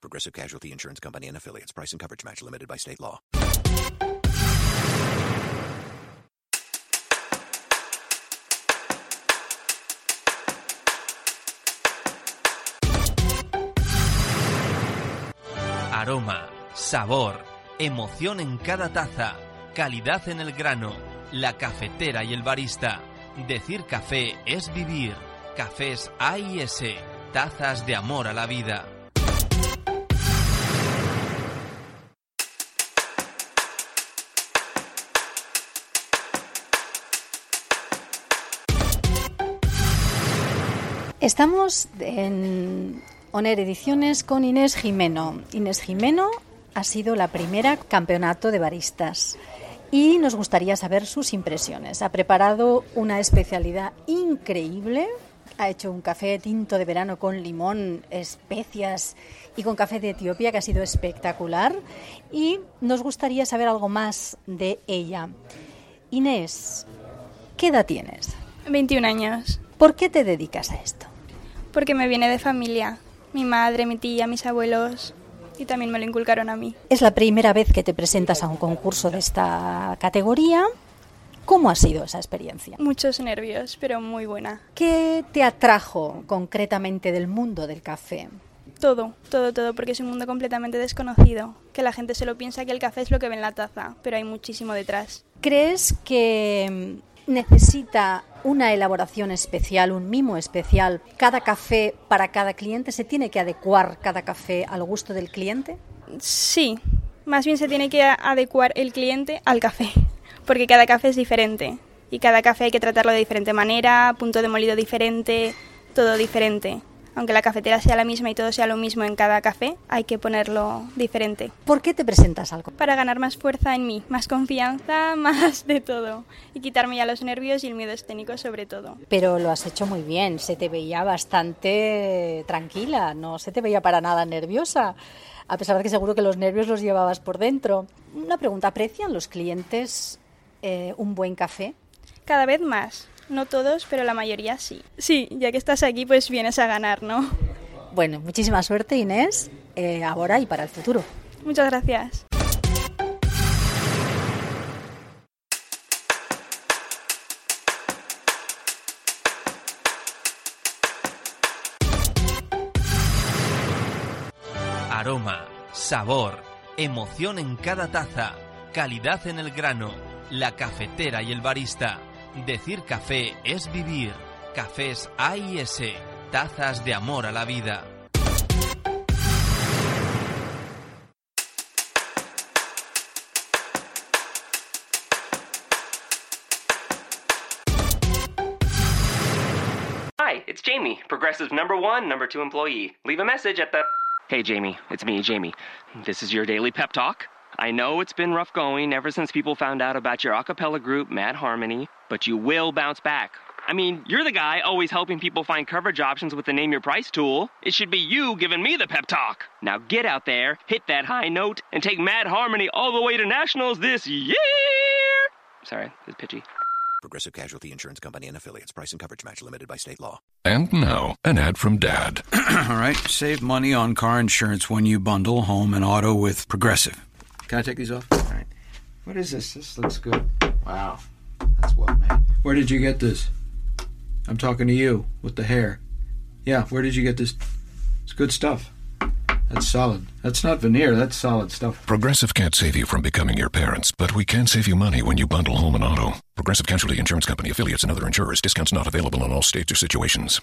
Progressive Casualty Insurance Company and affiliates. Price and coverage match limited by state law. Aroma, sabor, emoción en cada taza, calidad en el grano, la cafetera y el barista. Decir café es vivir. Cafés A y S, tazas de amor a la vida. Estamos en Oner Ediciones con Inés Jimeno. Inés Jimeno ha sido la primera campeonato de baristas y nos gustaría saber sus impresiones. Ha preparado una especialidad increíble. Ha hecho un café tinto de verano con limón, especias y con café de Etiopía que ha sido espectacular. Y nos gustaría saber algo más de ella. Inés, ¿qué edad tienes? 21 años. ¿Por qué te dedicas a esto? Porque me viene de familia. Mi madre, mi tía, mis abuelos. Y también me lo inculcaron a mí. Es la primera vez que te presentas a un concurso de esta categoría. ¿Cómo ha sido esa experiencia? Muchos nervios, pero muy buena. ¿Qué te atrajo concretamente del mundo del café? Todo, todo, todo, porque es un mundo completamente desconocido. Que la gente solo piensa que el café es lo que ve en la taza, pero hay muchísimo detrás. ¿Crees que necesita una elaboración especial, un mimo especial, cada café para cada cliente? ¿Se tiene que adecuar cada café al gusto del cliente? Sí, más bien se tiene que adecuar el cliente al café, porque cada café es diferente y cada café hay que tratarlo de diferente manera, punto de molido diferente, todo diferente aunque la cafetera sea la misma y todo sea lo mismo en cada café, hay que ponerlo diferente. ¿Por qué te presentas algo? Para ganar más fuerza en mí, más confianza, más de todo. Y quitarme ya los nervios y el miedo escénico sobre todo. Pero lo has hecho muy bien, se te veía bastante tranquila, no se te veía para nada nerviosa. A pesar de que seguro que los nervios los llevabas por dentro. Una pregunta, ¿aprecian los clientes eh, un buen café? Cada vez más. No todos, pero la mayoría sí. Sí, ya que estás aquí, pues vienes a ganar, ¿no? Bueno, muchísima suerte Inés, eh, ahora y para el futuro. Muchas gracias. Aroma, sabor, emoción en cada taza, calidad en el grano, la cafetera y el barista. Decir café es vivir. Cafés A y S, tazas de amor a la vida. Hi, it's Jamie, Progressive number one, number two employee. Leave a message at the. Hey, Jamie, it's me, Jamie. This is your daily pep talk. I know it's been rough going ever since people found out about your a cappella group, Mad Harmony, but you will bounce back. I mean, you're the guy always helping people find coverage options with the Name Your Price tool. It should be you giving me the pep talk. Now get out there, hit that high note, and take Mad Harmony all the way to nationals this year. Sorry, it's pitchy. Progressive Casualty Insurance Company and affiliates. Price and coverage match limited by state law. And now, an ad from Dad. All right, save money on car insurance when you bundle home and auto with Progressive. Can I take these off? All right. What is this? This looks good. Wow. That's well made. Where did you get this? I'm talking to you with the hair. Yeah, where did you get this? It's good stuff. That's solid. That's not veneer, that's solid stuff. Progressive can't save you from becoming your parents, but we can save you money when you bundle home and auto. Progressive Casualty Insurance Company affiliates and other insurers. Discounts not available in all states or situations.